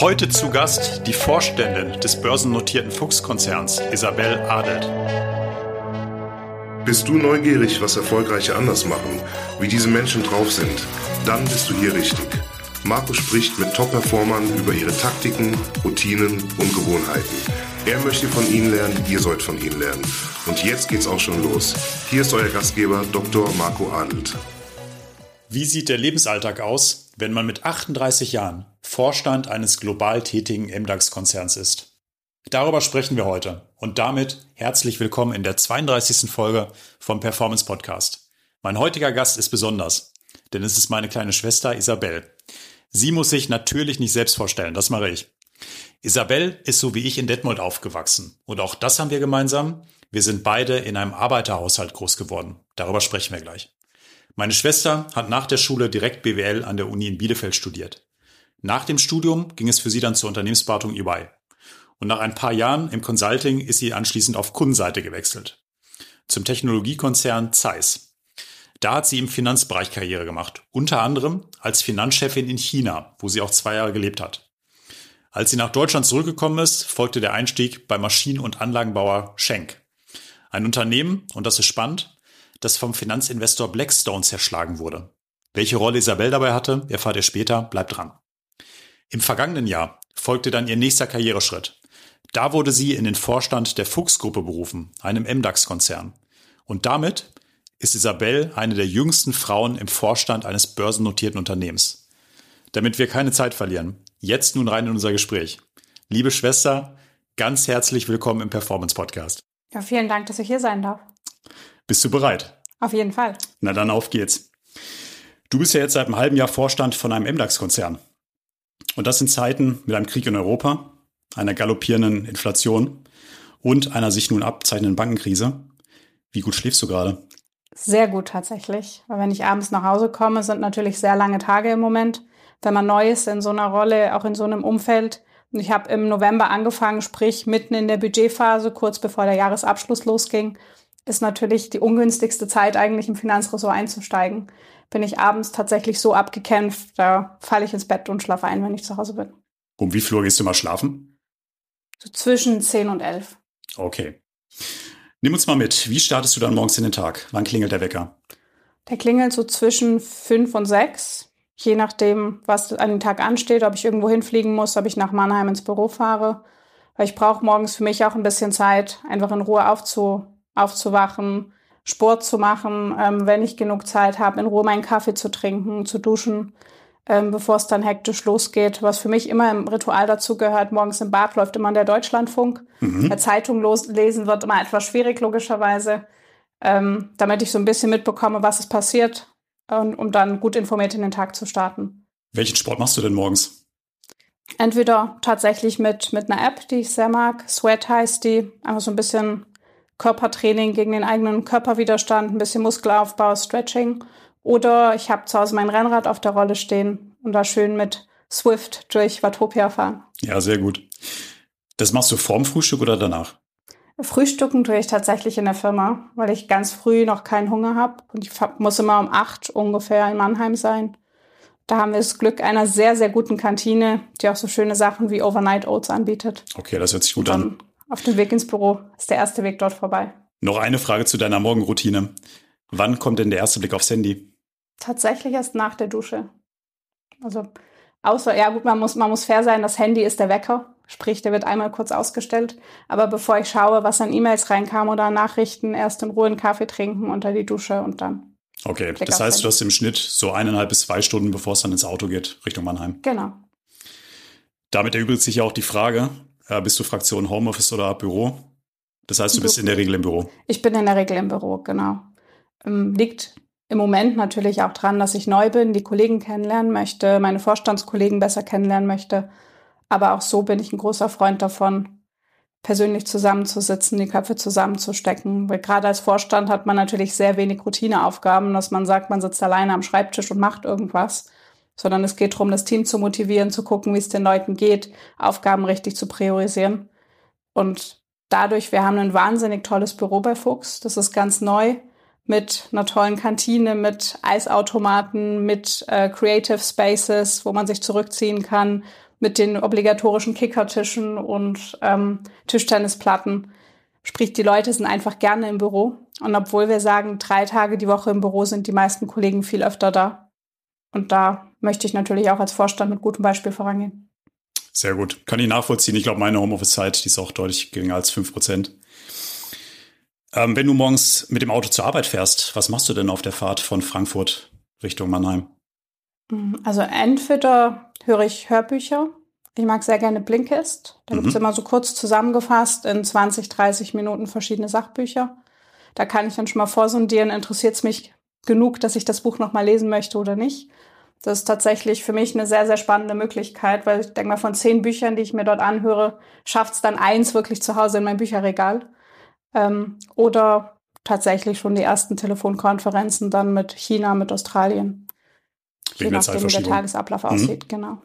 Heute zu Gast die Vorständin des börsennotierten Fuchs-Konzerns, Isabel Adelt. Bist du neugierig, was Erfolgreiche anders machen, wie diese Menschen drauf sind? Dann bist du hier richtig. Marco spricht mit Top-Performern über ihre Taktiken, Routinen und Gewohnheiten. Er möchte von ihnen lernen, ihr sollt von ihnen lernen. Und jetzt geht's auch schon los. Hier ist euer Gastgeber Dr. Marco Adelt. Wie sieht der Lebensalltag aus, wenn man mit 38 Jahren Vorstand eines global tätigen MDAX-Konzerns ist? Darüber sprechen wir heute und damit herzlich willkommen in der 32. Folge vom Performance Podcast. Mein heutiger Gast ist besonders, denn es ist meine kleine Schwester Isabel. Sie muss sich natürlich nicht selbst vorstellen, das mache ich. Isabel ist so wie ich in Detmold aufgewachsen und auch das haben wir gemeinsam. Wir sind beide in einem Arbeiterhaushalt groß geworden. Darüber sprechen wir gleich. Meine Schwester hat nach der Schule direkt BWL an der Uni in Bielefeld studiert. Nach dem Studium ging es für sie dann zur Unternehmensberatung EY. Und nach ein paar Jahren im Consulting ist sie anschließend auf Kundenseite gewechselt. Zum Technologiekonzern Zeiss. Da hat sie im Finanzbereich Karriere gemacht. Unter anderem als Finanzchefin in China, wo sie auch zwei Jahre gelebt hat. Als sie nach Deutschland zurückgekommen ist, folgte der Einstieg bei Maschinen- und Anlagenbauer Schenk. Ein Unternehmen, und das ist spannend, das vom Finanzinvestor Blackstone zerschlagen wurde. Welche Rolle Isabel dabei hatte, erfahrt ihr später, bleibt dran. Im vergangenen Jahr folgte dann ihr nächster Karriereschritt. Da wurde sie in den Vorstand der Fuchs-Gruppe berufen, einem MDAX-Konzern. Und damit ist Isabel eine der jüngsten Frauen im Vorstand eines börsennotierten Unternehmens. Damit wir keine Zeit verlieren, jetzt nun rein in unser Gespräch. Liebe Schwester, ganz herzlich willkommen im Performance Podcast. Ja, vielen Dank, dass ich hier sein darf. Bist du bereit? Auf jeden Fall. Na dann auf geht's. Du bist ja jetzt seit einem halben Jahr Vorstand von einem MDAX-Konzern. Und das in Zeiten mit einem Krieg in Europa, einer galoppierenden Inflation und einer sich nun abzeichnenden Bankenkrise. Wie gut schläfst du gerade? Sehr gut tatsächlich. Weil wenn ich abends nach Hause komme, sind natürlich sehr lange Tage im Moment. Wenn man neu ist in so einer Rolle, auch in so einem Umfeld. Und ich habe im November angefangen, sprich mitten in der Budgetphase, kurz bevor der Jahresabschluss losging, ist natürlich die ungünstigste Zeit eigentlich im Finanzressort einzusteigen. Bin ich abends tatsächlich so abgekämpft, da falle ich ins Bett und schlafe ein, wenn ich zu Hause bin. Um wie viel Uhr gehst du mal schlafen? So zwischen 10 und 11. Okay. Nimm uns mal mit. Wie startest du dann morgens in den Tag? Wann klingelt der Wecker? Der klingelt so zwischen 5 und 6. Je nachdem, was an dem Tag ansteht, ob ich irgendwo hinfliegen muss, ob ich nach Mannheim ins Büro fahre. Weil ich brauche morgens für mich auch ein bisschen Zeit, einfach in Ruhe aufzu, aufzuwachen, Sport zu machen, ähm, wenn ich genug Zeit habe, in Ruhe meinen Kaffee zu trinken, zu duschen, ähm, bevor es dann hektisch losgeht. Was für mich immer im Ritual dazu gehört, morgens im Bad läuft immer der Deutschlandfunk. Mhm. Der Zeitung lesen wird immer etwas schwierig, logischerweise, ähm, damit ich so ein bisschen mitbekomme, was ist passiert, und, um dann gut informiert in den Tag zu starten. Welchen Sport machst du denn morgens? Entweder tatsächlich mit, mit einer App, die ich sehr mag. Sweat heißt die. Einfach so ein bisschen Körpertraining gegen den eigenen Körperwiderstand, ein bisschen Muskelaufbau, Stretching. Oder ich habe zu Hause mein Rennrad auf der Rolle stehen und da schön mit Swift durch Watopia fahren. Ja, sehr gut. Das machst du vorm Frühstück oder danach? Frühstücken tue ich tatsächlich in der Firma, weil ich ganz früh noch keinen Hunger habe und ich muss immer um acht ungefähr in Mannheim sein. Da haben wir das Glück einer sehr, sehr guten Kantine, die auch so schöne Sachen wie Overnight Oats anbietet. Okay, das hört sich gut an. Auf dem Weg ins Büro ist der erste Weg dort vorbei. Noch eine Frage zu deiner Morgenroutine. Wann kommt denn der erste Blick aufs Handy? Tatsächlich erst nach der Dusche. Also, außer, ja gut, man muss, man muss fair sein, das Handy ist der Wecker. Sprich, der wird einmal kurz ausgestellt. Aber bevor ich schaue, was an E-Mails reinkam oder Nachrichten, erst in Ruhe einen Kaffee trinken unter die Dusche und dann. Okay, Blick das heißt, Handy. du hast im Schnitt so eineinhalb bis zwei Stunden, bevor es dann ins Auto geht, Richtung Mannheim. Genau. Damit erübrigt sich ja auch die Frage, äh, bist du Fraktion Homeoffice oder Büro? Das heißt, du bist in der Regel im Büro. Ich bin in der Regel im Büro, genau. Ähm, liegt im Moment natürlich auch dran, dass ich neu bin, die Kollegen kennenlernen möchte, meine Vorstandskollegen besser kennenlernen möchte. Aber auch so bin ich ein großer Freund davon, persönlich zusammenzusitzen, die Köpfe zusammenzustecken. Weil gerade als Vorstand hat man natürlich sehr wenig Routineaufgaben, dass man sagt, man sitzt alleine am Schreibtisch und macht irgendwas sondern es geht darum, das Team zu motivieren, zu gucken, wie es den Leuten geht, Aufgaben richtig zu priorisieren. Und dadurch, wir haben ein wahnsinnig tolles Büro bei Fuchs, das ist ganz neu, mit einer tollen Kantine, mit Eisautomaten, mit äh, Creative Spaces, wo man sich zurückziehen kann, mit den obligatorischen Kickertischen und ähm, Tischtennisplatten. Sprich, die Leute sind einfach gerne im Büro. Und obwohl wir sagen, drei Tage die Woche im Büro sind die meisten Kollegen viel öfter da. Und da möchte ich natürlich auch als Vorstand mit gutem Beispiel vorangehen. Sehr gut. Kann ich nachvollziehen. Ich glaube, meine Homeoffice-Zeit, die ist auch deutlich geringer als fünf Prozent. Ähm, wenn du morgens mit dem Auto zur Arbeit fährst, was machst du denn auf der Fahrt von Frankfurt Richtung Mannheim? Also entweder höre ich Hörbücher. Ich mag sehr gerne Blinkist. Da mhm. gibt es immer so kurz zusammengefasst in 20, 30 Minuten verschiedene Sachbücher. Da kann ich dann schon mal vorsondieren, interessiert es mich genug, dass ich das Buch nochmal lesen möchte oder nicht. Das ist tatsächlich für mich eine sehr, sehr spannende Möglichkeit, weil ich denke mal, von zehn Büchern, die ich mir dort anhöre, schafft es dann eins wirklich zu Hause in mein Bücherregal. Ähm, oder tatsächlich schon die ersten Telefonkonferenzen dann mit China, mit Australien. Wegen je nachdem, wie der Tagesablauf mhm. aussieht, genau.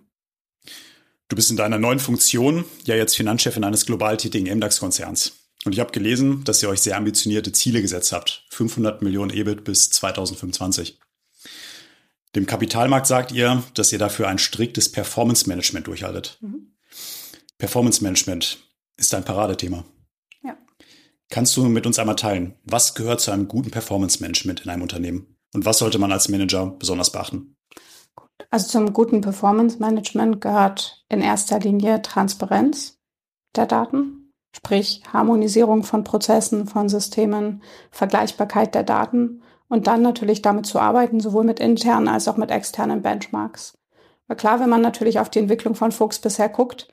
Du bist in deiner neuen Funktion ja jetzt Finanzchefin eines global tätigen MDAX-Konzerns. Und ich habe gelesen, dass ihr euch sehr ambitionierte Ziele gesetzt habt. 500 Millionen EBIT bis 2025. Dem Kapitalmarkt sagt ihr, dass ihr dafür ein striktes Performance-Management durchhaltet. Mhm. Performance-Management ist ein Paradethema. Ja. Kannst du mit uns einmal teilen, was gehört zu einem guten Performance-Management in einem Unternehmen? Und was sollte man als Manager besonders beachten? Also zum guten Performance-Management gehört in erster Linie Transparenz der Daten, sprich Harmonisierung von Prozessen, von Systemen, Vergleichbarkeit der Daten und dann natürlich damit zu arbeiten, sowohl mit internen als auch mit externen Benchmarks. Weil klar, wenn man natürlich auf die Entwicklung von Fuchs bisher guckt,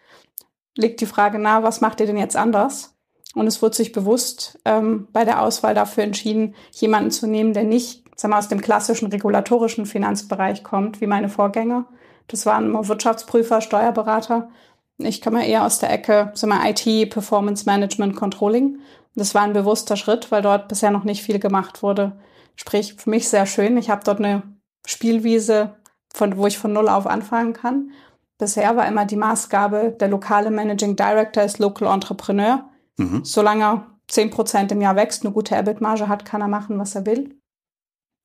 liegt die Frage nahe, was macht ihr denn jetzt anders? Und es wird sich bewusst ähm, bei der Auswahl dafür entschieden, jemanden zu nehmen, der nicht sagen wir, aus dem klassischen regulatorischen Finanzbereich kommt, wie meine Vorgänger. Das waren immer Wirtschaftsprüfer, Steuerberater. Ich komme eher aus der Ecke, sagen wir, IT, Performance Management, Controlling. Das war ein bewusster Schritt, weil dort bisher noch nicht viel gemacht wurde. Sprich, für mich sehr schön. Ich habe dort eine Spielwiese, von, wo ich von Null auf anfangen kann. Bisher war immer die Maßgabe, der lokale Managing Director ist Local Entrepreneur. Mhm. Solange er 10% im Jahr wächst, eine gute EBIT-Marge hat, kann er machen, was er will.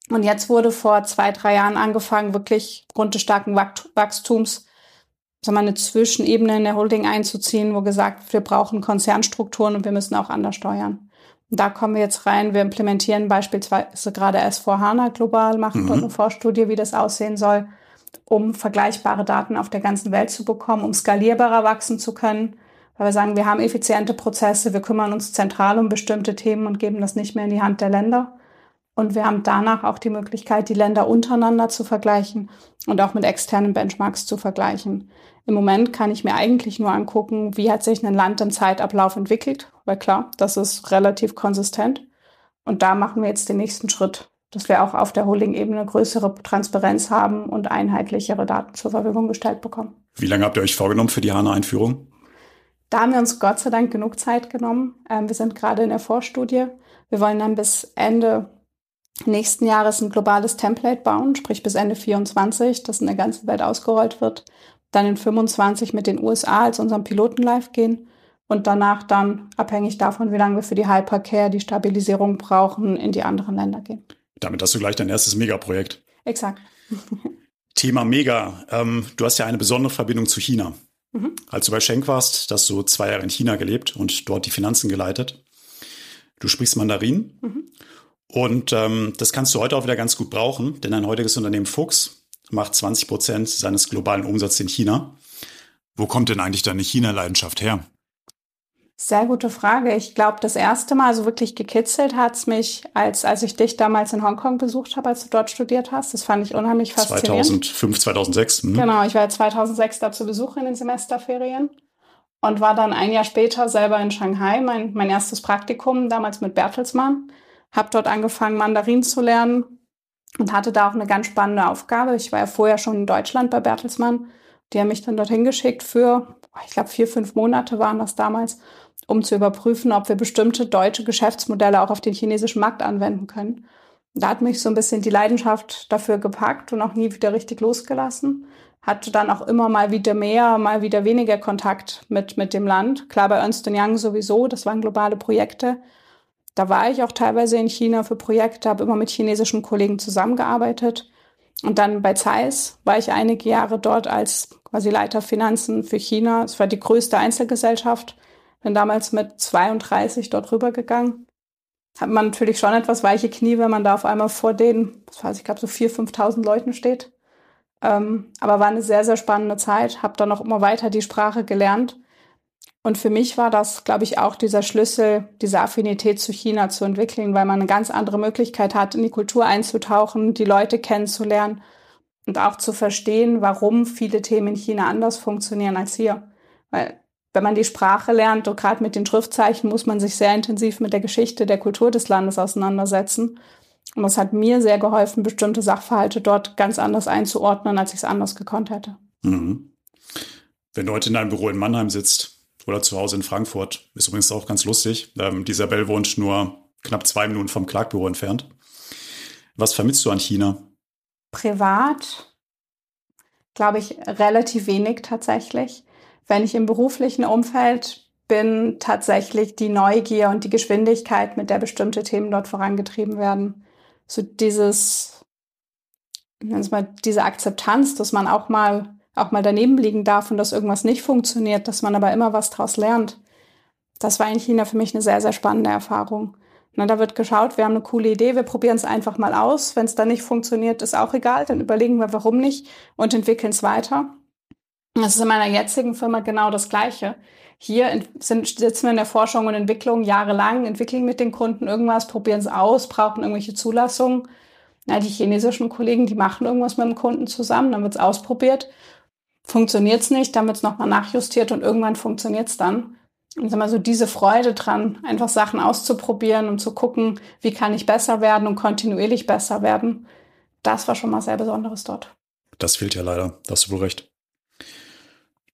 Und jetzt wurde vor zwei, drei Jahren angefangen, wirklich aufgrund des starken Wachstums sagen wir, eine Zwischenebene in der Holding einzuziehen, wo gesagt, wir brauchen Konzernstrukturen und wir müssen auch anders steuern. Da kommen wir jetzt rein. Wir implementieren beispielsweise gerade S4 HANA global, machen mhm. dort eine Vorstudie, wie das aussehen soll, um vergleichbare Daten auf der ganzen Welt zu bekommen, um skalierbarer wachsen zu können. Weil wir sagen, wir haben effiziente Prozesse, wir kümmern uns zentral um bestimmte Themen und geben das nicht mehr in die Hand der Länder. Und wir haben danach auch die Möglichkeit, die Länder untereinander zu vergleichen und auch mit externen Benchmarks zu vergleichen. Im Moment kann ich mir eigentlich nur angucken, wie hat sich ein Land im Zeitablauf entwickelt, weil klar, das ist relativ konsistent. Und da machen wir jetzt den nächsten Schritt, dass wir auch auf der Holding-Ebene größere Transparenz haben und einheitlichere Daten zur Verfügung gestellt bekommen. Wie lange habt ihr euch vorgenommen für die HANA-Einführung? Da haben wir uns Gott sei Dank genug Zeit genommen. Ähm, wir sind gerade in der Vorstudie. Wir wollen dann bis Ende nächsten Jahres ein globales Template bauen, sprich bis Ende 24, das in der ganzen Welt ausgerollt wird dann in 25 mit den USA als unserem Piloten live gehen und danach dann, abhängig davon, wie lange wir für die Hypercare die Stabilisierung brauchen, in die anderen Länder gehen. Damit hast du gleich dein erstes Megaprojekt. Exakt. Thema Mega. Ähm, du hast ja eine besondere Verbindung zu China. Mhm. Als du bei Schenk warst, hast du zwei Jahre in China gelebt und dort die Finanzen geleitet. Du sprichst Mandarin. Mhm. Und ähm, das kannst du heute auch wieder ganz gut brauchen, denn ein heutiges Unternehmen Fuchs macht 20 Prozent seines globalen Umsatzes in China. Wo kommt denn eigentlich deine China-Leidenschaft her? Sehr gute Frage. Ich glaube, das erste Mal so wirklich gekitzelt hat es mich, als, als ich dich damals in Hongkong besucht habe, als du dort studiert hast. Das fand ich unheimlich faszinierend. 2005, 2006. Hm. Genau, ich war 2006 da zu Besuch in den Semesterferien und war dann ein Jahr später selber in Shanghai, mein, mein erstes Praktikum, damals mit Bertelsmann. Habe dort angefangen, Mandarin zu lernen, und hatte da auch eine ganz spannende Aufgabe. Ich war ja vorher schon in Deutschland bei Bertelsmann. Die haben mich dann dorthin geschickt für, ich glaube, vier, fünf Monate waren das damals, um zu überprüfen, ob wir bestimmte deutsche Geschäftsmodelle auch auf den chinesischen Markt anwenden können. Da hat mich so ein bisschen die Leidenschaft dafür gepackt und auch nie wieder richtig losgelassen. Hatte dann auch immer mal wieder mehr, mal wieder weniger Kontakt mit, mit dem Land. Klar, bei Ernst Young sowieso, das waren globale Projekte. Da war ich auch teilweise in China für Projekte, habe immer mit chinesischen Kollegen zusammengearbeitet. Und dann bei Zeiss war ich einige Jahre dort als quasi Leiter Finanzen für China. Es war die größte Einzelgesellschaft. Bin damals mit 32 dort rübergegangen. Hat man natürlich schon etwas weiche Knie, wenn man da auf einmal vor den, was weiß ich, glaube so 4.000, 5.000 Leuten steht. Ähm, aber war eine sehr, sehr spannende Zeit. Habe dann auch immer weiter die Sprache gelernt. Und für mich war das, glaube ich, auch dieser Schlüssel, diese Affinität zu China zu entwickeln, weil man eine ganz andere Möglichkeit hat, in die Kultur einzutauchen, die Leute kennenzulernen und auch zu verstehen, warum viele Themen in China anders funktionieren als hier. Weil wenn man die Sprache lernt, und gerade mit den Schriftzeichen, muss man sich sehr intensiv mit der Geschichte der Kultur des Landes auseinandersetzen. Und das hat mir sehr geholfen, bestimmte Sachverhalte dort ganz anders einzuordnen, als ich es anders gekonnt hätte. Mhm. Wenn du heute in deinem Büro in Mannheim sitzt oder zu Hause in Frankfurt, ist übrigens auch ganz lustig. Ähm, die Isabel wohnt nur knapp zwei Minuten vom Klagbüro entfernt. Was vermisst du an China? Privat, glaube ich, relativ wenig tatsächlich. Wenn ich im beruflichen Umfeld bin, tatsächlich die Neugier und die Geschwindigkeit, mit der bestimmte Themen dort vorangetrieben werden so dieses, mal, diese Akzeptanz, dass man auch mal, auch mal daneben liegen darf und dass irgendwas nicht funktioniert, dass man aber immer was draus lernt. Das war in China für mich eine sehr, sehr spannende Erfahrung. Na, da wird geschaut, wir haben eine coole Idee, wir probieren es einfach mal aus. Wenn es dann nicht funktioniert, ist auch egal, dann überlegen wir, warum nicht und entwickeln es weiter. Das ist in meiner jetzigen Firma genau das Gleiche. Hier sind, sitzen wir in der Forschung und Entwicklung jahrelang, entwickeln mit den Kunden irgendwas, probieren es aus, brauchen irgendwelche Zulassungen. Na, die chinesischen Kollegen, die machen irgendwas mit dem Kunden zusammen, dann wird es ausprobiert. Funktioniert es nicht, wird es nochmal nachjustiert und irgendwann funktioniert es dann. Und sag mal so diese Freude dran, einfach Sachen auszuprobieren und zu gucken, wie kann ich besser werden und kontinuierlich besser werden, das war schon mal sehr Besonderes dort. Das fehlt ja leider, da hast du wohl recht.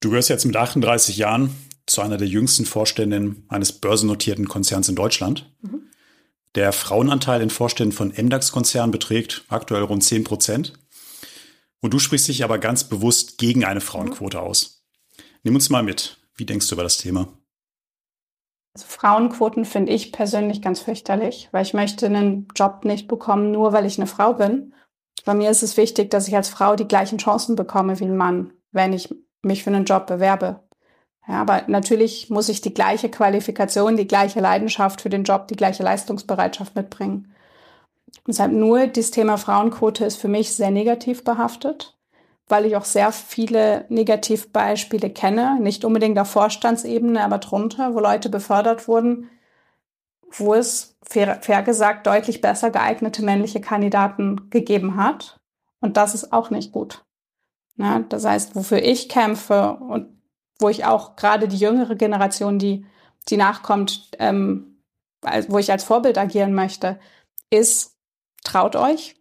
Du gehörst jetzt mit 38 Jahren zu einer der jüngsten Vorständinnen eines börsennotierten Konzerns in Deutschland. Mhm. Der Frauenanteil in Vorständen von MDAX-Konzernen beträgt aktuell rund 10 Prozent. Und du sprichst dich aber ganz bewusst gegen eine Frauenquote mhm. aus. Nimm uns mal mit. Wie denkst du über das Thema? Also Frauenquoten finde ich persönlich ganz fürchterlich, weil ich möchte einen Job nicht bekommen, nur weil ich eine Frau bin. Bei mir ist es wichtig, dass ich als Frau die gleichen Chancen bekomme wie ein Mann, wenn ich mich für einen Job bewerbe. Ja, aber natürlich muss ich die gleiche Qualifikation, die gleiche Leidenschaft für den Job, die gleiche Leistungsbereitschaft mitbringen. Deshalb nur das Thema Frauenquote ist für mich sehr negativ behaftet, weil ich auch sehr viele Negativbeispiele kenne, nicht unbedingt auf Vorstandsebene, aber drunter, wo Leute befördert wurden, wo es fair, fair gesagt deutlich besser geeignete männliche Kandidaten gegeben hat. Und das ist auch nicht gut. Ja, das heißt, wofür ich kämpfe und wo ich auch gerade die jüngere Generation, die, die nachkommt, ähm, wo ich als Vorbild agieren möchte, ist, traut euch,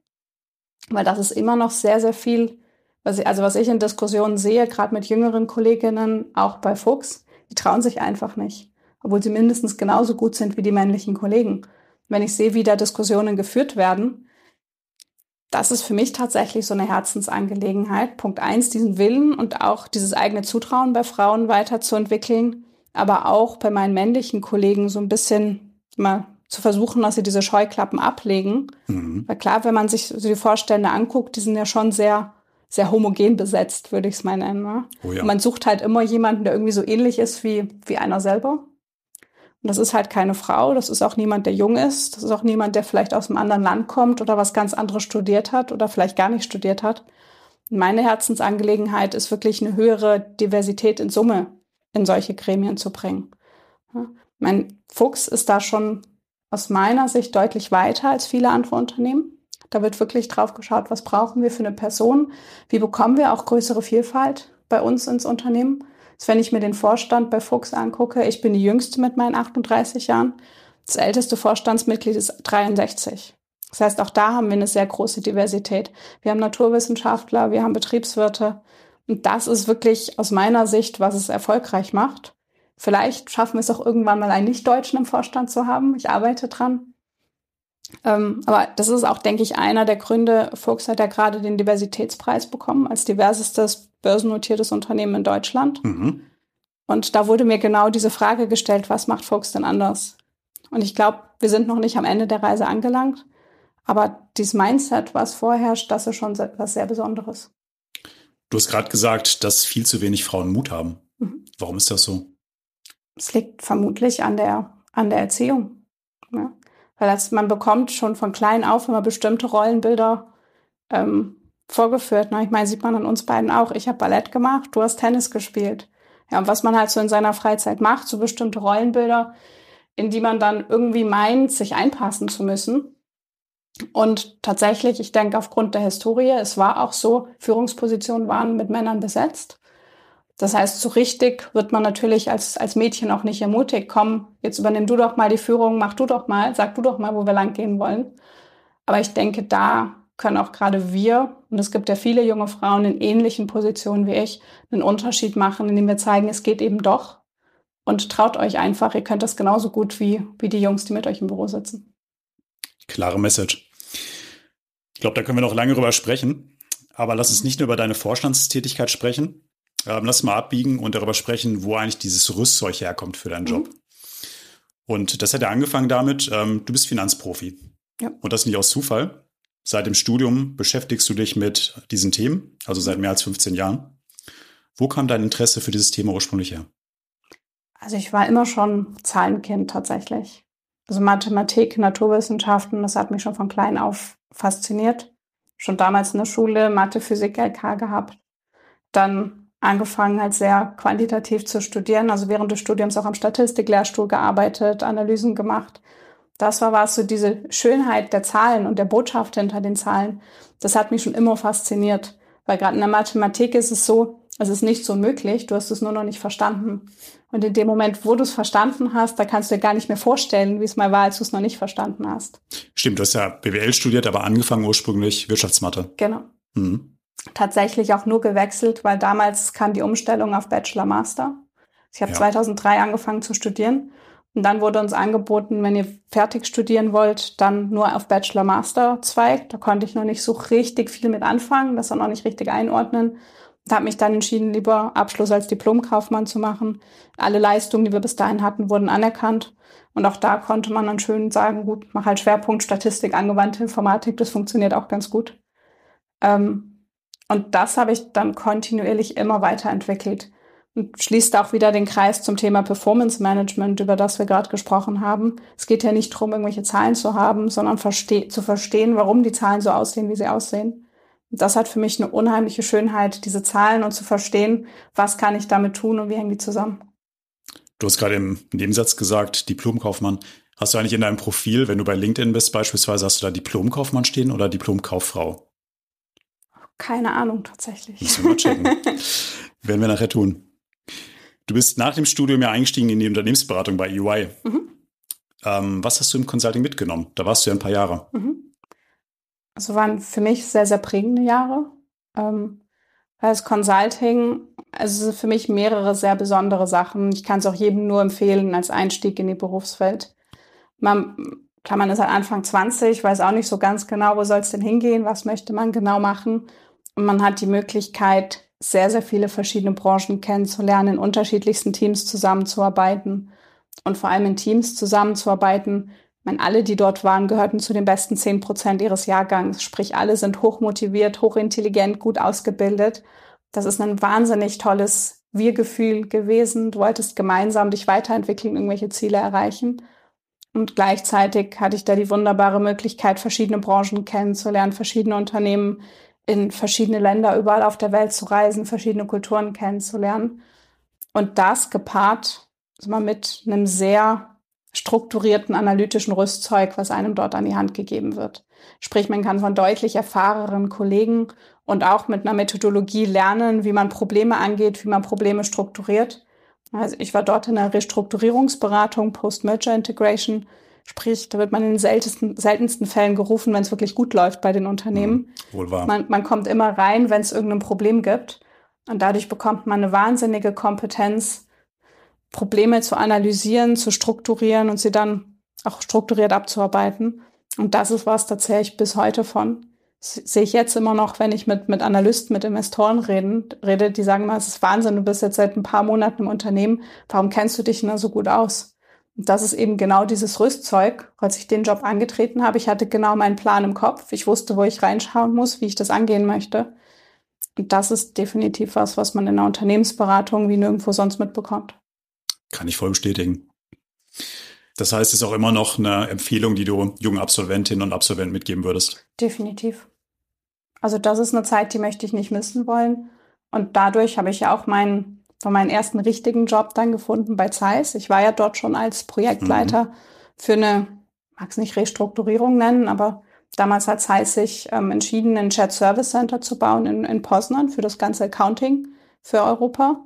weil das ist immer noch sehr, sehr viel, was ich, also was ich in Diskussionen sehe, gerade mit jüngeren Kolleginnen, auch bei Fuchs, die trauen sich einfach nicht, obwohl sie mindestens genauso gut sind wie die männlichen Kollegen. Wenn ich sehe, wie da Diskussionen geführt werden, das ist für mich tatsächlich so eine Herzensangelegenheit. Punkt eins, diesen Willen und auch dieses eigene Zutrauen bei Frauen weiterzuentwickeln, aber auch bei meinen männlichen Kollegen so ein bisschen mal zu versuchen, dass sie diese Scheuklappen ablegen. Mhm. Weil klar, wenn man sich so die Vorstände anguckt, die sind ja schon sehr, sehr homogen besetzt, würde ich es mal nennen. Ne? Oh ja. man sucht halt immer jemanden, der irgendwie so ähnlich ist wie, wie einer selber. Und das ist halt keine Frau, das ist auch niemand, der jung ist, das ist auch niemand, der vielleicht aus einem anderen Land kommt oder was ganz anderes studiert hat oder vielleicht gar nicht studiert hat. Meine Herzensangelegenheit ist wirklich eine höhere Diversität in Summe in solche Gremien zu bringen. Ja, mein Fuchs ist da schon aus meiner Sicht deutlich weiter als viele andere Unternehmen. Da wird wirklich drauf geschaut, was brauchen wir für eine Person, wie bekommen wir auch größere Vielfalt bei uns ins Unternehmen. Also wenn ich mir den Vorstand bei Fuchs angucke, ich bin die jüngste mit meinen 38 Jahren. Das älteste Vorstandsmitglied ist 63. Das heißt, auch da haben wir eine sehr große Diversität. Wir haben Naturwissenschaftler, wir haben Betriebswirte. Und das ist wirklich aus meiner Sicht, was es erfolgreich macht. Vielleicht schaffen wir es auch irgendwann mal einen Nicht-Deutschen im Vorstand zu haben. Ich arbeite dran. Ähm, aber das ist auch, denke ich, einer der Gründe. Fuchs hat ja gerade den Diversitätspreis bekommen als diversestes börsennotiertes Unternehmen in Deutschland. Mhm. Und da wurde mir genau diese Frage gestellt, was macht Fuchs denn anders? Und ich glaube, wir sind noch nicht am Ende der Reise angelangt. Aber dieses Mindset, was vorherrscht, das ist schon etwas sehr Besonderes. Du hast gerade gesagt, dass viel zu wenig Frauen Mut haben. Mhm. Warum ist das so? Es liegt vermutlich an der, an der Erziehung. Ja? Weil das, man bekommt schon von klein auf immer bestimmte Rollenbilder ähm, vorgeführt. Ne? Ich meine, sieht man an uns beiden auch. Ich habe Ballett gemacht, du hast Tennis gespielt. Ja, und was man halt so in seiner Freizeit macht, so bestimmte Rollenbilder, in die man dann irgendwie meint, sich einpassen zu müssen. Und tatsächlich, ich denke, aufgrund der Historie, es war auch so, Führungspositionen waren mit Männern besetzt. Das heißt, so richtig wird man natürlich als, als Mädchen auch nicht ermutigt, komm, jetzt übernimm du doch mal die Führung, mach du doch mal, sag du doch mal, wo wir lang gehen wollen. Aber ich denke, da können auch gerade wir, und es gibt ja viele junge Frauen in ähnlichen Positionen wie ich, einen Unterschied machen, indem wir zeigen, es geht eben doch. Und traut euch einfach, ihr könnt das genauso gut wie, wie die Jungs, die mit euch im Büro sitzen. Klare Message. Ich glaube, da können wir noch lange drüber sprechen. Aber lass uns nicht nur über deine Vorstandstätigkeit sprechen. Ähm, lass mal abbiegen und darüber sprechen, wo eigentlich dieses Rüstzeug herkommt für deinen Job. Mhm. Und das hat ja angefangen damit, ähm, du bist Finanzprofi. Ja. Und das nicht aus Zufall. Seit dem Studium beschäftigst du dich mit diesen Themen, also seit mehr als 15 Jahren. Wo kam dein Interesse für dieses Thema ursprünglich her? Also ich war immer schon Zahlenkind tatsächlich. Also Mathematik, Naturwissenschaften, das hat mich schon von klein auf fasziniert. Schon damals in der Schule Mathe, Physik, LK gehabt. Dann angefangen halt sehr quantitativ zu studieren, also während des Studiums auch am Statistiklehrstuhl gearbeitet, Analysen gemacht das war was, so diese Schönheit der Zahlen und der Botschaft hinter den Zahlen. Das hat mich schon immer fasziniert. Weil gerade in der Mathematik ist es so, es ist nicht so möglich, du hast es nur noch nicht verstanden. Und in dem Moment, wo du es verstanden hast, da kannst du dir gar nicht mehr vorstellen, wie es mal war, als du es noch nicht verstanden hast. Stimmt, du hast ja BWL studiert, aber angefangen ursprünglich Wirtschaftsmathe. Genau. Mhm. Tatsächlich auch nur gewechselt, weil damals kam die Umstellung auf Bachelor Master. Ich habe ja. 2003 angefangen zu studieren und dann wurde uns angeboten, wenn ihr fertig studieren wollt, dann nur auf Bachelor-Master-Zweig. Da konnte ich noch nicht so richtig viel mit anfangen, das auch noch nicht richtig einordnen. Und habe mich dann entschieden, lieber Abschluss als Diplomkaufmann zu machen. Alle Leistungen, die wir bis dahin hatten, wurden anerkannt. Und auch da konnte man dann schön sagen, gut, mach halt Schwerpunkt Statistik, angewandte Informatik, das funktioniert auch ganz gut. Ähm, und das habe ich dann kontinuierlich immer weiterentwickelt und schließt auch wieder den Kreis zum Thema Performance Management, über das wir gerade gesprochen haben. Es geht ja nicht darum, irgendwelche Zahlen zu haben, sondern verste zu verstehen, warum die Zahlen so aussehen, wie sie aussehen. Und das hat für mich eine unheimliche Schönheit, diese Zahlen und zu verstehen, was kann ich damit tun und wie hängen die zusammen. Du hast gerade im Nebensatz gesagt, Diplomkaufmann. Hast du eigentlich in deinem Profil, wenn du bei LinkedIn bist beispielsweise, hast du da Diplomkaufmann stehen oder Diplomkauffrau? Keine Ahnung tatsächlich. Müssen wir mal checken. Werden wir nachher tun. Du bist nach dem Studium ja eingestiegen in die Unternehmensberatung bei EY. Mhm. Ähm, was hast du im Consulting mitgenommen? Da warst du ja ein paar Jahre. Mhm. Also waren für mich sehr, sehr prägende Jahre. Ähm, weil das Consulting, also für mich mehrere sehr besondere Sachen. Ich kann es auch jedem nur empfehlen als Einstieg in die Berufswelt. Man, klar, man ist halt Anfang 20, weiß auch nicht so ganz genau, wo soll es denn hingehen, was möchte man genau machen. Man hat die Möglichkeit, sehr, sehr viele verschiedene Branchen kennenzulernen, in unterschiedlichsten Teams zusammenzuarbeiten und vor allem in Teams zusammenzuarbeiten. Ich meine, alle, die dort waren, gehörten zu den besten zehn Prozent ihres Jahrgangs. Sprich, alle sind hochmotiviert, hochintelligent, gut ausgebildet. Das ist ein wahnsinnig tolles Wir-Gefühl gewesen. Du wolltest gemeinsam dich weiterentwickeln, irgendwelche Ziele erreichen. Und gleichzeitig hatte ich da die wunderbare Möglichkeit, verschiedene Branchen kennenzulernen, verschiedene Unternehmen in verschiedene Länder überall auf der Welt zu reisen, verschiedene Kulturen kennenzulernen. Und das gepaart also mit einem sehr strukturierten analytischen Rüstzeug, was einem dort an die Hand gegeben wird. Sprich, man kann von deutlich erfahreneren Kollegen und auch mit einer Methodologie lernen, wie man Probleme angeht, wie man Probleme strukturiert. Also ich war dort in der Restrukturierungsberatung, Post-Merger Integration Sprich, da wird man in den seltensten, seltensten Fällen gerufen, wenn es wirklich gut läuft bei den Unternehmen. Mhm, wohl wahr. Man, man kommt immer rein, wenn es irgendein Problem gibt. Und dadurch bekommt man eine wahnsinnige Kompetenz, Probleme zu analysieren, zu strukturieren und sie dann auch strukturiert abzuarbeiten. Und das ist was, da zähle ich bis heute von. Das sehe ich jetzt immer noch, wenn ich mit, mit Analysten, mit Investoren reden, rede, die sagen mal, es ist Wahnsinn, du bist jetzt seit ein paar Monaten im Unternehmen, warum kennst du dich denn da so gut aus? Das ist eben genau dieses Rüstzeug, als ich den Job angetreten habe. Ich hatte genau meinen Plan im Kopf. Ich wusste, wo ich reinschauen muss, wie ich das angehen möchte. Und das ist definitiv was, was man in der Unternehmensberatung wie nirgendwo sonst mitbekommt. Kann ich voll bestätigen. Das heißt, es ist auch immer noch eine Empfehlung, die du jungen Absolventinnen und Absolventen mitgeben würdest. Definitiv. Also das ist eine Zeit, die möchte ich nicht missen wollen. Und dadurch habe ich ja auch meinen meinen ersten richtigen Job dann gefunden bei Zeiss. Ich war ja dort schon als Projektleiter mhm. für eine, mag es nicht Restrukturierung nennen, aber damals hat Zeiss sich ähm, entschieden, ein Chat Service Center zu bauen in, in Poznan für das ganze Accounting für Europa.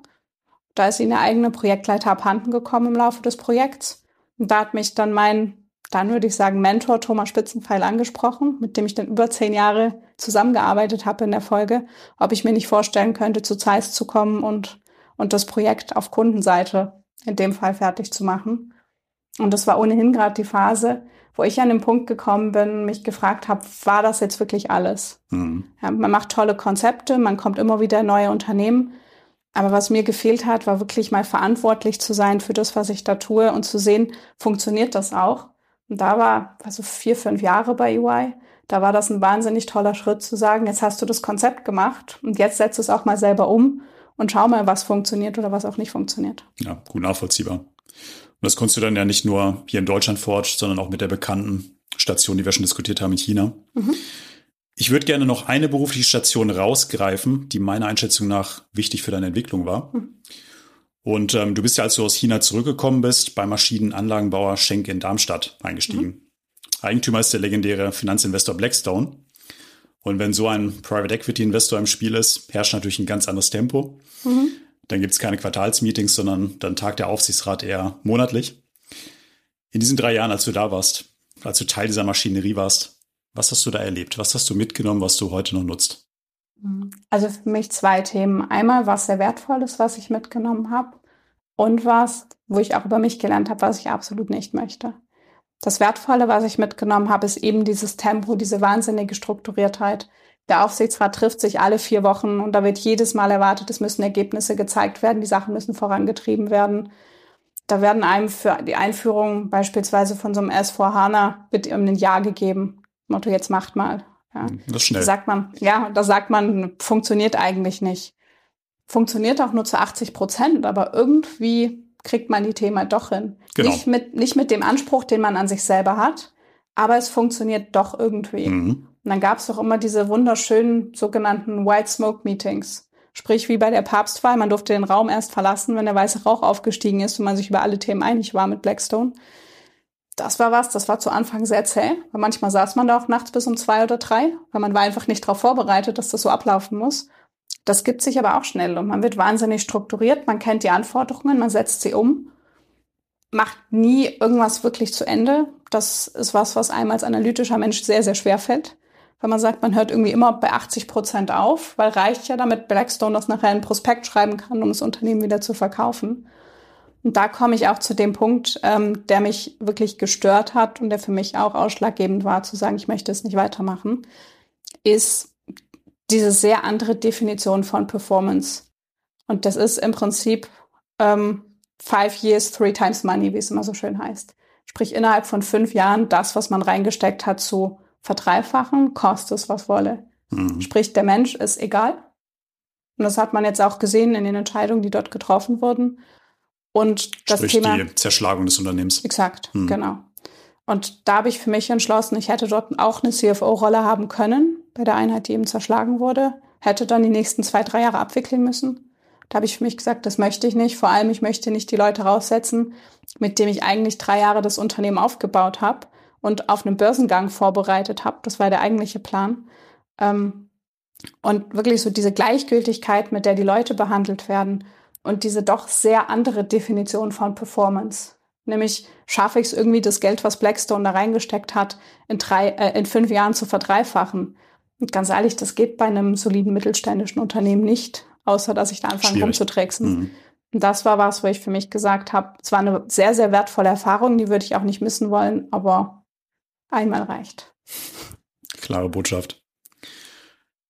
Da ist ihnen eine eigene Projektleiter abhanden gekommen im Laufe des Projekts. Und da hat mich dann mein, dann würde ich sagen, Mentor Thomas Spitzenpfeil angesprochen, mit dem ich dann über zehn Jahre zusammengearbeitet habe in der Folge, ob ich mir nicht vorstellen könnte, zu Zeiss zu kommen und und das Projekt auf Kundenseite in dem Fall fertig zu machen. Und das war ohnehin gerade die Phase, wo ich an den Punkt gekommen bin, mich gefragt habe, war das jetzt wirklich alles? Mhm. Ja, man macht tolle Konzepte, man kommt immer wieder in neue Unternehmen. Aber was mir gefehlt hat, war wirklich mal verantwortlich zu sein für das, was ich da tue und zu sehen, funktioniert das auch? Und da war, also vier, fünf Jahre bei EY, da war das ein wahnsinnig toller Schritt zu sagen, jetzt hast du das Konzept gemacht und jetzt setzt es auch mal selber um und schau mal, was funktioniert oder was auch nicht funktioniert. Ja, gut nachvollziehbar. Und das konntest du dann ja nicht nur hier in Deutschland forschen, sondern auch mit der bekannten Station, die wir schon diskutiert haben, in China. Mhm. Ich würde gerne noch eine berufliche Station rausgreifen, die meiner Einschätzung nach wichtig für deine Entwicklung war. Mhm. Und ähm, du bist ja, als du aus China zurückgekommen bist, bei Maschinenanlagenbauer Schenk in Darmstadt eingestiegen. Mhm. Eigentümer ist der legendäre Finanzinvestor Blackstone. Und wenn so ein Private Equity Investor im Spiel ist, herrscht natürlich ein ganz anderes Tempo. Mhm. Dann gibt es keine Quartalsmeetings, sondern dann tagt der Aufsichtsrat eher monatlich. In diesen drei Jahren, als du da warst, als du Teil dieser Maschinerie warst, was hast du da erlebt? Was hast du mitgenommen, was du heute noch nutzt? Also für mich zwei Themen. Einmal, was sehr wertvoll ist, was ich mitgenommen habe und was, wo ich auch über mich gelernt habe, was ich absolut nicht möchte. Das Wertvolle, was ich mitgenommen habe, ist eben dieses Tempo, diese wahnsinnige Strukturiertheit. Der Aufsichtsrat trifft sich alle vier Wochen und da wird jedes Mal erwartet, es müssen Ergebnisse gezeigt werden, die Sachen müssen vorangetrieben werden. Da werden einem für die Einführung beispielsweise von so einem S4 HANA wird ihm ein Jahr gegeben. Motto, jetzt macht mal. Ja. Hm, das schnell. Da sagt man, ja, da sagt man, funktioniert eigentlich nicht. Funktioniert auch nur zu 80 Prozent, aber irgendwie kriegt man die Themen halt doch hin. Genau. Nicht, mit, nicht mit dem Anspruch, den man an sich selber hat, aber es funktioniert doch irgendwie. Mhm. Und dann gab es doch immer diese wunderschönen sogenannten White Smoke Meetings. Sprich, wie bei der Papstwahl, man durfte den Raum erst verlassen, wenn der weiße Rauch aufgestiegen ist und man sich über alle Themen einig war mit Blackstone. Das war was, das war zu Anfang sehr zäh, weil manchmal saß man da auch nachts bis um zwei oder drei, weil man war einfach nicht darauf vorbereitet, dass das so ablaufen muss. Das gibt sich aber auch schnell und man wird wahnsinnig strukturiert, man kennt die Anforderungen, man setzt sie um, macht nie irgendwas wirklich zu Ende. Das ist was, was einem als analytischer Mensch sehr, sehr schwer fällt. Weil man sagt, man hört irgendwie immer bei 80 Prozent auf, weil reicht ja, damit Blackstone das nachher in Prospekt schreiben kann, um das Unternehmen wieder zu verkaufen. Und da komme ich auch zu dem Punkt, ähm, der mich wirklich gestört hat und der für mich auch ausschlaggebend war, zu sagen, ich möchte es nicht weitermachen, ist, diese sehr andere Definition von Performance. Und das ist im Prinzip ähm, five years, three times money, wie es immer so schön heißt. Sprich, innerhalb von fünf Jahren das, was man reingesteckt hat, zu verdreifachen, kostet es, was wolle. Mhm. Sprich, der Mensch ist egal. Und das hat man jetzt auch gesehen in den Entscheidungen, die dort getroffen wurden. Und das Sprich, Thema. Die Zerschlagung des Unternehmens. Exakt, mhm. genau. Und da habe ich für mich entschlossen, ich hätte dort auch eine CFO-Rolle haben können, bei der Einheit, die eben zerschlagen wurde, hätte dann die nächsten zwei, drei Jahre abwickeln müssen. Da habe ich für mich gesagt, das möchte ich nicht. Vor allem, ich möchte nicht die Leute raussetzen, mit denen ich eigentlich drei Jahre das Unternehmen aufgebaut habe und auf einen Börsengang vorbereitet habe. Das war der eigentliche Plan. Ähm, und wirklich so diese Gleichgültigkeit, mit der die Leute behandelt werden und diese doch sehr andere Definition von Performance. Nämlich schaffe ich es irgendwie, das Geld, was Blackstone da reingesteckt hat, in, drei, äh, in fünf Jahren zu verdreifachen. Und ganz ehrlich, das geht bei einem soliden mittelständischen Unternehmen nicht, außer dass ich da anfange rumzutricksen. Mhm. Und das war was, wo ich für mich gesagt habe, es war eine sehr, sehr wertvolle Erfahrung, die würde ich auch nicht missen wollen, aber einmal reicht. Klare Botschaft.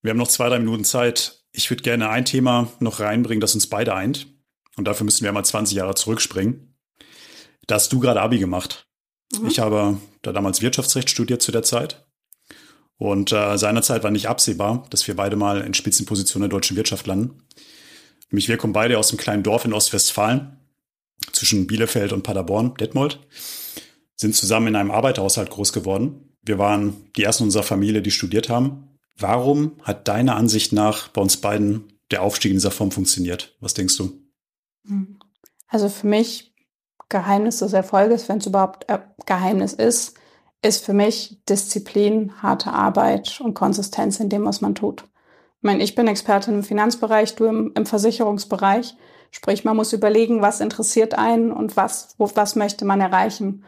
Wir haben noch zwei, drei Minuten Zeit. Ich würde gerne ein Thema noch reinbringen, das uns beide eint. Und dafür müssen wir mal 20 Jahre zurückspringen. Da hast du gerade Abi gemacht. Mhm. Ich habe da damals Wirtschaftsrecht studiert zu der Zeit. Und äh, seinerzeit war nicht absehbar, dass wir beide mal in Spitzenpositionen der deutschen Wirtschaft landen. Nämlich wir kommen beide aus einem kleinen Dorf in Ostwestfalen zwischen Bielefeld und Paderborn, Detmold, sind zusammen in einem Arbeiterhaushalt groß geworden. Wir waren die ersten unserer Familie, die studiert haben. Warum hat deiner Ansicht nach bei uns beiden der Aufstieg in dieser Form funktioniert? Was denkst du? Hm. Also für mich Geheimnis des Erfolges, wenn es überhaupt äh, Geheimnis ist, ist für mich Disziplin, harte Arbeit und Konsistenz in dem, was man tut. Ich meine, ich bin Expertin im Finanzbereich, du im, im Versicherungsbereich. Sprich, man muss überlegen, was interessiert einen und was, wo, was möchte man erreichen.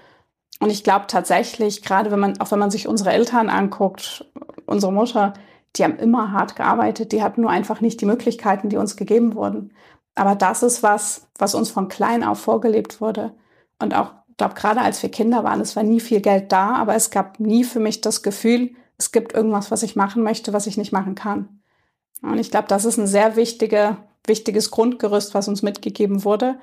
Und ich glaube tatsächlich, gerade wenn man, auch wenn man sich unsere Eltern anguckt, unsere Mutter, die haben immer hart gearbeitet, die hatten nur einfach nicht die Möglichkeiten, die uns gegeben wurden. Aber das ist was, was uns von klein auf vorgelebt wurde. Und auch, glaube, gerade als wir Kinder waren, es war nie viel Geld da, aber es gab nie für mich das Gefühl, es gibt irgendwas, was ich machen möchte, was ich nicht machen kann. Und ich glaube, das ist ein sehr wichtiger, wichtiges Grundgerüst, was uns mitgegeben wurde.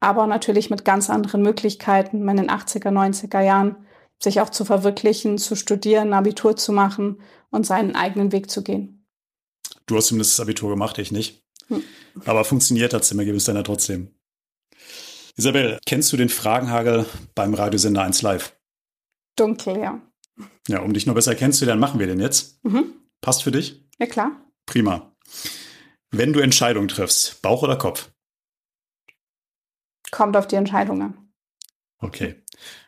Aber natürlich mit ganz anderen Möglichkeiten, in den 80er, 90er Jahren, sich auch zu verwirklichen, zu studieren, Abitur zu machen und seinen eigenen Weg zu gehen. Du hast zumindest das Abitur gemacht, ich nicht. Hm. Aber funktioniert hat das Ergebnis dann ja trotzdem. Isabel, kennst du den Fragenhagel beim Radiosender 1 Live? Dunkel, ja. Ja, um dich noch besser kennenzulernen, machen wir den jetzt. Mhm. Passt für dich? Ja, klar. Prima. Wenn du Entscheidungen triffst, Bauch oder Kopf? Kommt auf die Entscheidung an. Okay.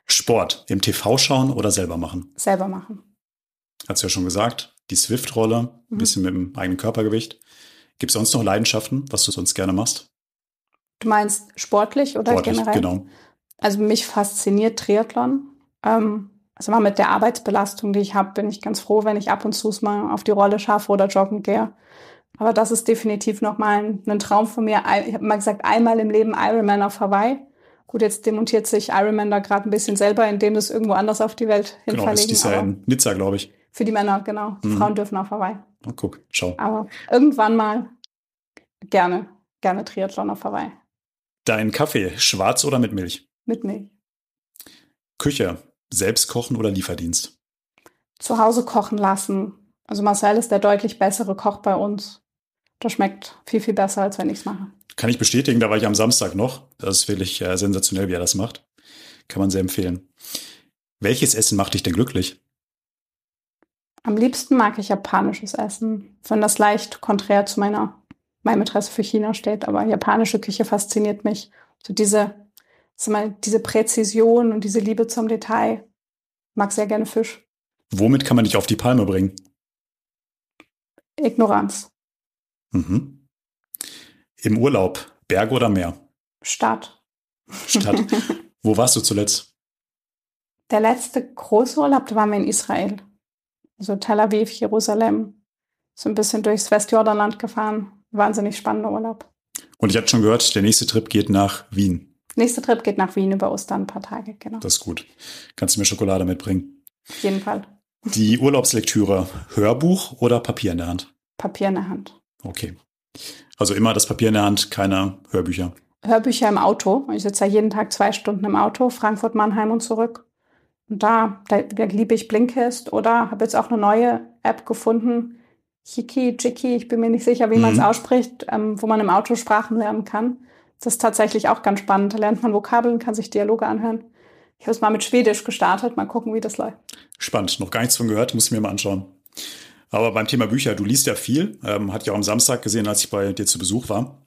Sport, im TV schauen oder selber machen? Selber machen. Hast du ja schon gesagt, die Swift-Rolle, ein mhm. bisschen mit dem eigenen Körpergewicht. Gibt es sonst noch Leidenschaften, was du sonst gerne machst? Du meinst sportlich oder sportlich, generell? Genau. Also mich fasziniert Triathlon. Ähm, also mal mit der Arbeitsbelastung, die ich habe, bin ich ganz froh, wenn ich ab und zu es mal auf die Rolle schaffe oder joggen gehe. Aber das ist definitiv nochmal ein, ein Traum von mir. Ich habe mal gesagt, einmal im Leben Ironman auf Hawaii. Gut, jetzt demontiert sich Ironman da gerade ein bisschen selber, indem es irgendwo anders auf die Welt hin genau, verlegen. Genau, das ist in Nizza, glaube ich. Für die Männer, genau. Mhm. Frauen dürfen auf Hawaii. Oh, guck, schau. Aber irgendwann mal gerne, gerne Triathlon auf Hawaii. Dein Kaffee, schwarz oder mit Milch? Mit Milch. Küche, selbst kochen oder Lieferdienst? Zu Hause kochen lassen. Also Marcel ist der deutlich bessere Koch bei uns. Das schmeckt viel, viel besser, als wenn ich es mache. Kann ich bestätigen, da war ich am Samstag noch. Das ist wirklich äh, sensationell, wie er das macht. Kann man sehr empfehlen. Welches Essen macht dich denn glücklich? Am liebsten mag ich japanisches Essen, wenn das leicht konträr zu meiner meinem Interesse für China steht. Aber japanische Küche fasziniert mich. So diese, mal, diese Präzision und diese Liebe zum Detail. Mag sehr gerne Fisch. Womit kann man dich auf die Palme bringen? Ignoranz. Mhm. Im Urlaub, Berg oder Meer? Stadt. Stadt. Wo warst du zuletzt? Der letzte große Urlaub, da waren wir in Israel. Also Tel Aviv, Jerusalem. So ein bisschen durchs Westjordanland gefahren. Wahnsinnig spannender Urlaub. Und ich hatte schon gehört, der nächste Trip geht nach Wien. Nächster Trip geht nach Wien über Ostern ein paar Tage, genau. Das ist gut. Kannst du mir Schokolade mitbringen? Auf jeden Fall. Die Urlaubslektüre, Hörbuch oder Papier in der Hand? Papier in der Hand. Okay. Also immer das Papier in der Hand, keine Hörbücher. Hörbücher im Auto. Ich sitze ja jeden Tag zwei Stunden im Auto, Frankfurt, Mannheim und zurück. Und da, da, da liebe ich Blinkist oder habe jetzt auch eine neue App gefunden, Hiki, Jiki, ich bin mir nicht sicher, wie mhm. man es ausspricht, ähm, wo man im Auto Sprachen lernen kann. Das ist tatsächlich auch ganz spannend. Da lernt man Vokabeln, kann sich Dialoge anhören. Ich habe es mal mit Schwedisch gestartet, mal gucken, wie das läuft. Spannend, noch gar nichts von gehört, muss ich mir mal anschauen. Aber beim Thema Bücher, du liest ja viel, ähm, hatte ich auch am Samstag gesehen, als ich bei dir zu Besuch war.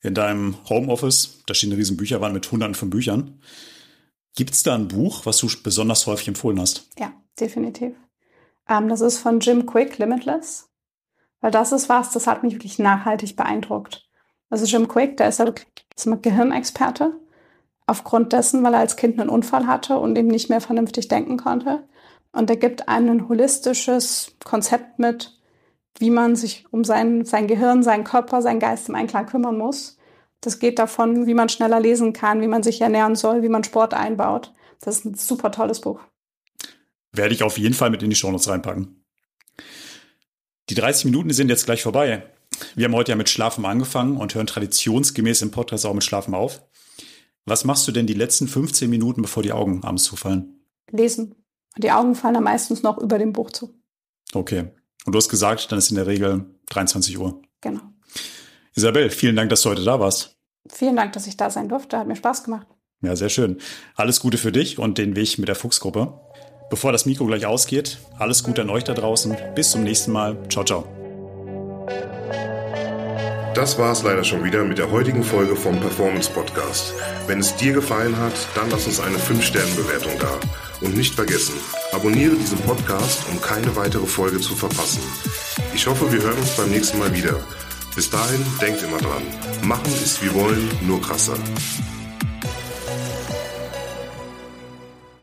In deinem Homeoffice, da stehen riesen Bücherwand mit hunderten von Büchern. Gibt es da ein Buch, was du besonders häufig empfohlen hast? Ja, definitiv. Ähm, das ist von Jim Quick, Limitless. Weil das ist was, das hat mich wirklich nachhaltig beeindruckt. Also Jim Quick, der ist ja ein Gehirnexperte. Aufgrund dessen, weil er als Kind einen Unfall hatte und eben nicht mehr vernünftig denken konnte. Und er gibt einem ein holistisches Konzept mit, wie man sich um sein, sein Gehirn, seinen Körper, seinen Geist im Einklang kümmern muss. Das geht davon, wie man schneller lesen kann, wie man sich ernähren soll, wie man Sport einbaut. Das ist ein super tolles Buch. Werde ich auf jeden Fall mit in die Shownotes reinpacken. Die 30 Minuten sind jetzt gleich vorbei. Wir haben heute ja mit Schlafen angefangen und hören traditionsgemäß im Podcast auch mit Schlafen auf. Was machst du denn die letzten 15 Minuten, bevor die Augen abends zufallen? Lesen. Die Augen fallen dann meistens noch über dem Buch zu. Okay. Und du hast gesagt, dann ist in der Regel 23 Uhr. Genau. Isabel, vielen Dank, dass du heute da warst. Vielen Dank, dass ich da sein durfte. Hat mir Spaß gemacht. Ja, sehr schön. Alles Gute für dich und den Weg mit der Fuchsgruppe. Bevor das Mikro gleich ausgeht, alles Gute an euch da draußen. Bis zum nächsten Mal. Ciao, ciao. Das war es leider schon wieder mit der heutigen Folge vom Performance Podcast. Wenn es dir gefallen hat, dann lass uns eine 5-Sterne-Bewertung da. Und nicht vergessen, abonniere diesen Podcast, um keine weitere Folge zu verpassen. Ich hoffe, wir hören uns beim nächsten Mal wieder. Bis dahin, denkt immer dran. Machen ist wie wollen, nur krasser.